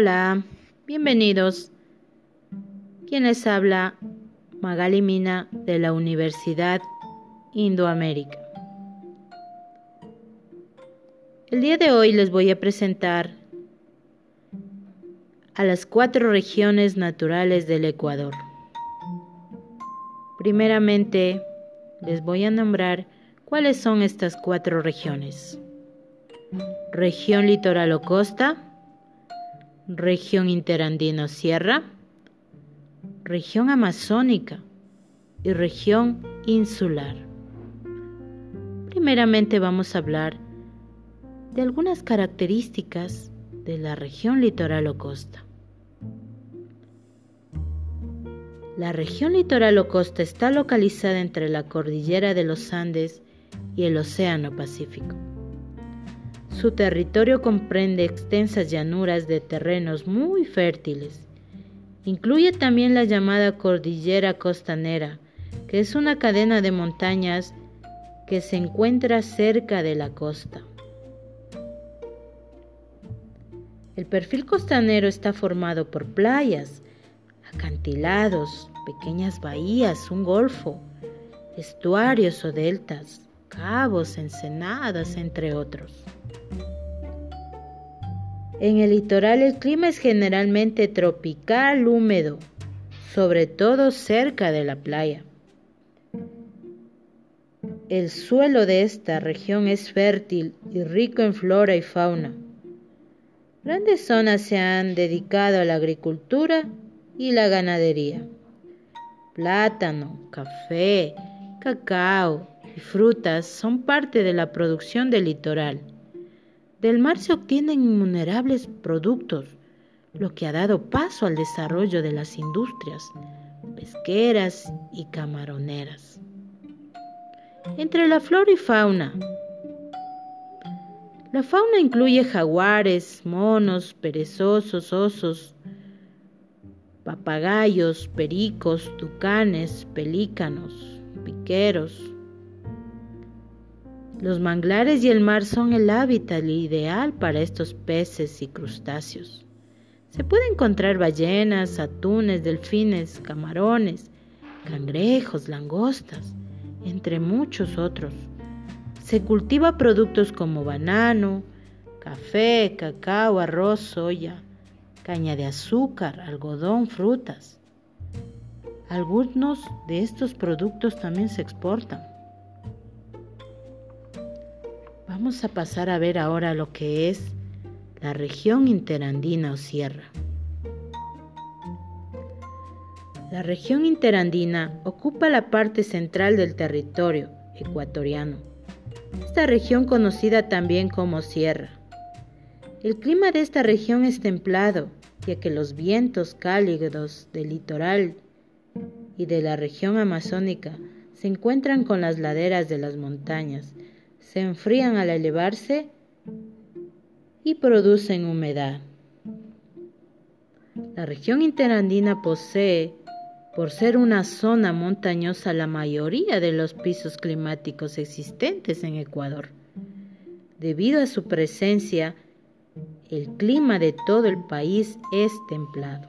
Hola, bienvenidos. Quien les habla, Magali Mina de la Universidad Indoamérica. El día de hoy les voy a presentar a las cuatro regiones naturales del Ecuador. Primeramente, les voy a nombrar cuáles son estas cuatro regiones. Región litoral o costa, región interandino sierra, región amazónica y región insular. Primeramente vamos a hablar de algunas características de la región litoral o costa. La región litoral o costa está localizada entre la cordillera de los Andes y el Océano Pacífico. Su territorio comprende extensas llanuras de terrenos muy fértiles. Incluye también la llamada Cordillera Costanera, que es una cadena de montañas que se encuentra cerca de la costa. El perfil costanero está formado por playas, acantilados, pequeñas bahías, un golfo, estuarios o deltas, cabos, ensenadas, entre otros. En el litoral el clima es generalmente tropical húmedo, sobre todo cerca de la playa. El suelo de esta región es fértil y rico en flora y fauna. Grandes zonas se han dedicado a la agricultura y la ganadería. Plátano, café, cacao y frutas son parte de la producción del litoral. Del mar se obtienen innumerables productos, lo que ha dado paso al desarrollo de las industrias pesqueras y camaroneras. Entre la flora y fauna, la fauna incluye jaguares, monos, perezosos, osos, papagayos, pericos, tucanes, pelícanos, piqueros. Los manglares y el mar son el hábitat ideal para estos peces y crustáceos. Se pueden encontrar ballenas, atunes, delfines, camarones, cangrejos, langostas, entre muchos otros. Se cultiva productos como banano, café, cacao, arroz, soya, caña de azúcar, algodón, frutas. Algunos de estos productos también se exportan. Vamos a pasar a ver ahora lo que es la región interandina o sierra. La región interandina ocupa la parte central del territorio ecuatoriano. Esta región conocida también como sierra. El clima de esta región es templado ya que los vientos cálidos del litoral y de la región amazónica se encuentran con las laderas de las montañas, se enfrían al elevarse y producen humedad. La región interandina posee, por ser una zona montañosa, la mayoría de los pisos climáticos existentes en Ecuador. Debido a su presencia el clima de todo el país es templado.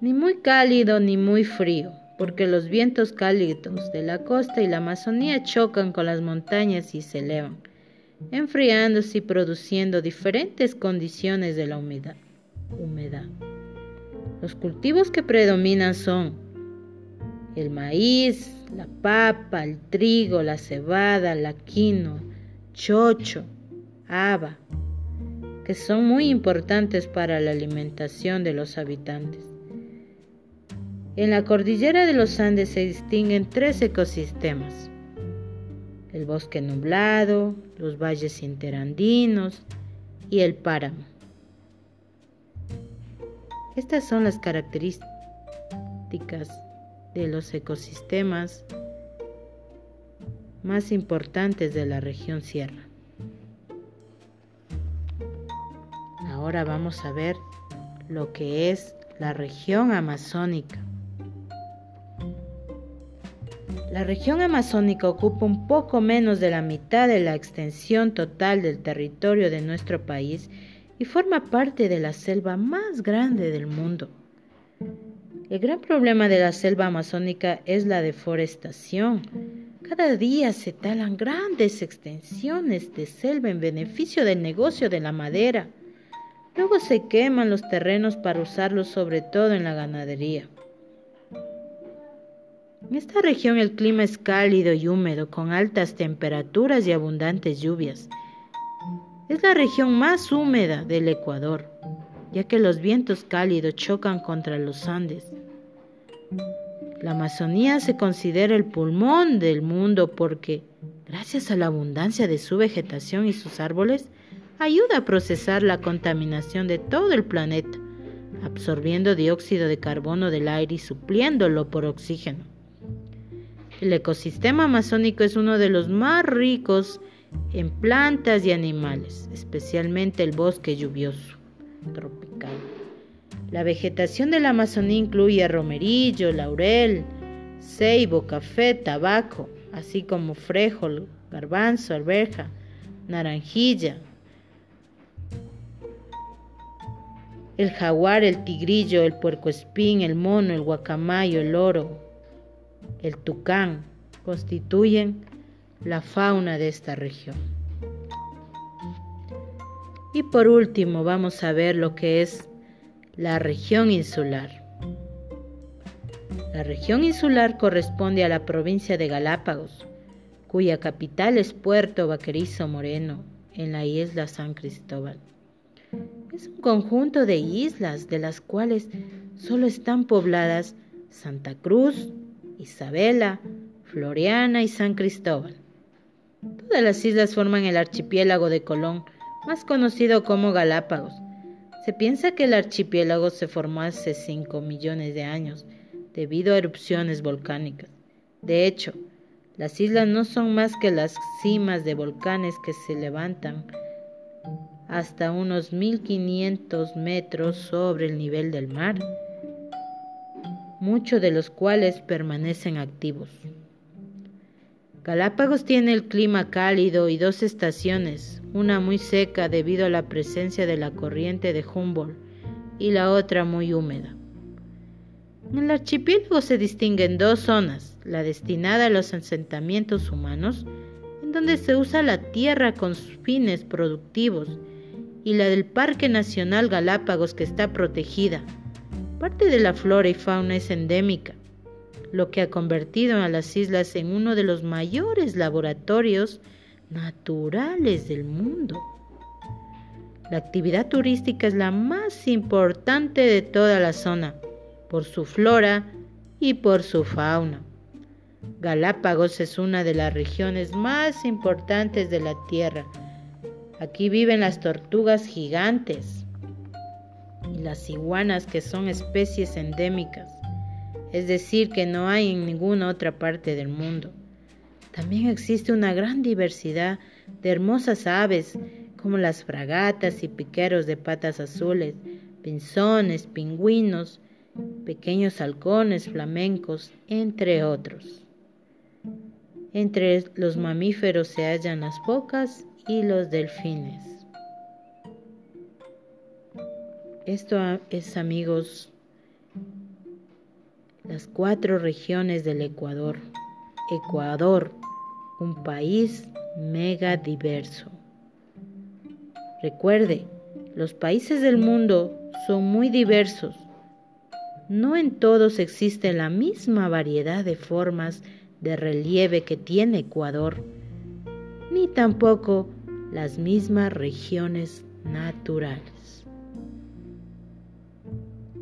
Ni muy cálido ni muy frío, porque los vientos cálidos de la costa y la Amazonía chocan con las montañas y se elevan, enfriándose y produciendo diferentes condiciones de la humedad. Los cultivos que predominan son el maíz, la papa, el trigo, la cebada, la quinoa, chocho, haba, que son muy importantes para la alimentación de los habitantes. En la cordillera de los Andes se distinguen tres ecosistemas. El bosque nublado, los valles interandinos y el páramo. Estas son las características de los ecosistemas más importantes de la región sierra. Ahora vamos a ver lo que es la región amazónica. La región amazónica ocupa un poco menos de la mitad de la extensión total del territorio de nuestro país y forma parte de la selva más grande del mundo. El gran problema de la selva amazónica es la deforestación. Cada día se talan grandes extensiones de selva en beneficio del negocio de la madera. Luego se queman los terrenos para usarlos sobre todo en la ganadería. En esta región el clima es cálido y húmedo, con altas temperaturas y abundantes lluvias. Es la región más húmeda del Ecuador, ya que los vientos cálidos chocan contra los Andes. La Amazonía se considera el pulmón del mundo porque, gracias a la abundancia de su vegetación y sus árboles, ayuda a procesar la contaminación de todo el planeta, absorbiendo dióxido de carbono del aire y supliéndolo por oxígeno. El ecosistema amazónico es uno de los más ricos en plantas y animales, especialmente el bosque lluvioso tropical. La vegetación de la Amazonía incluye romerillo, laurel, ceibo, café, tabaco, así como frejol, garbanzo, alberja, naranjilla, el jaguar, el tigrillo, el puercoespín, el mono, el guacamayo, el oro, el tucán, constituyen la fauna de esta región. Y por último vamos a ver lo que es la región insular. La región insular corresponde a la provincia de Galápagos, cuya capital es Puerto Vaquerizo Moreno, en la isla San Cristóbal. Es un conjunto de islas de las cuales solo están pobladas Santa Cruz, Isabela, Floriana y San Cristóbal. Todas las islas forman el archipiélago de Colón, más conocido como Galápagos. Se piensa que el archipiélago se formó hace 5 millones de años debido a erupciones volcánicas. De hecho, las islas no son más que las cimas de volcanes que se levantan hasta unos 1500 metros sobre el nivel del mar muchos de los cuales permanecen activos. Galápagos tiene el clima cálido y dos estaciones, una muy seca debido a la presencia de la corriente de Humboldt y la otra muy húmeda. En el archipiélago se distinguen dos zonas, la destinada a los asentamientos humanos, en donde se usa la tierra con fines productivos, y la del Parque Nacional Galápagos que está protegida, Parte de la flora y fauna es endémica, lo que ha convertido a las islas en uno de los mayores laboratorios naturales del mundo. La actividad turística es la más importante de toda la zona, por su flora y por su fauna. Galápagos es una de las regiones más importantes de la Tierra. Aquí viven las tortugas gigantes, y las iguanas que son especies endémicas, es decir, que no hay en ninguna otra parte del mundo. También existe una gran diversidad de hermosas aves como las fragatas y piqueros de patas azules, pinzones, pingüinos, pequeños halcones flamencos, entre otros. Entre los mamíferos se hallan las focas y los delfines. Esto es, amigos, las cuatro regiones del Ecuador. Ecuador, un país mega diverso. Recuerde, los países del mundo son muy diversos. No en todos existe la misma variedad de formas de relieve que tiene Ecuador, ni tampoco las mismas regiones naturales.